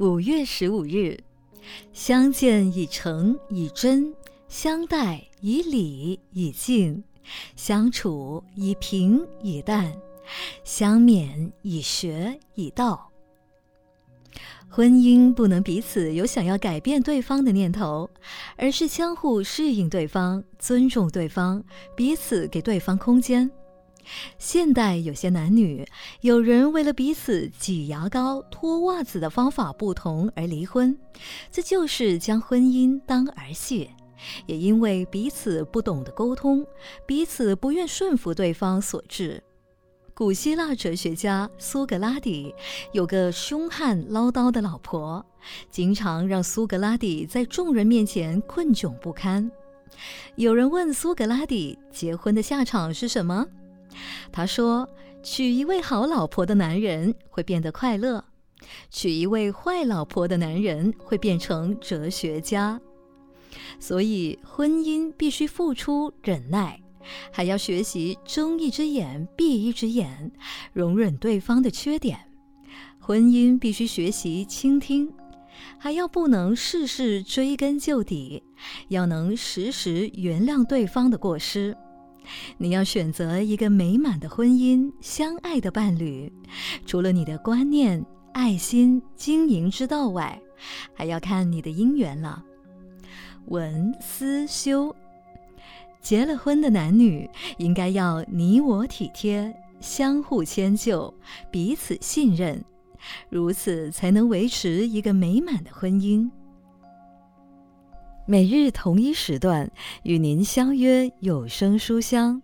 五月十五日，相见以诚以真，相待以礼以敬，相处以平以淡，相勉以学以道。婚姻不能彼此有想要改变对方的念头，而是相互适应对方，尊重对方，彼此给对方空间。现代有些男女，有人为了彼此挤牙膏、脱袜子的方法不同而离婚，这就是将婚姻当儿戏。也因为彼此不懂得沟通，彼此不愿顺服对方所致。古希腊哲学家苏格拉底有个凶悍唠叨的老婆，经常让苏格拉底在众人面前困窘不堪。有人问苏格拉底，结婚的下场是什么？他说：“娶一位好老婆的男人会变得快乐，娶一位坏老婆的男人会变成哲学家。所以，婚姻必须付出忍耐，还要学习睁一只眼闭一只眼，容忍对方的缺点。婚姻必须学习倾听，还要不能事事追根究底，要能时时原谅对方的过失。”你要选择一个美满的婚姻，相爱的伴侣，除了你的观念、爱心、经营之道外，还要看你的姻缘了。文思修，结了婚的男女应该要你我体贴，相互迁就，彼此信任，如此才能维持一个美满的婚姻。每日同一时段与您相约有声书香。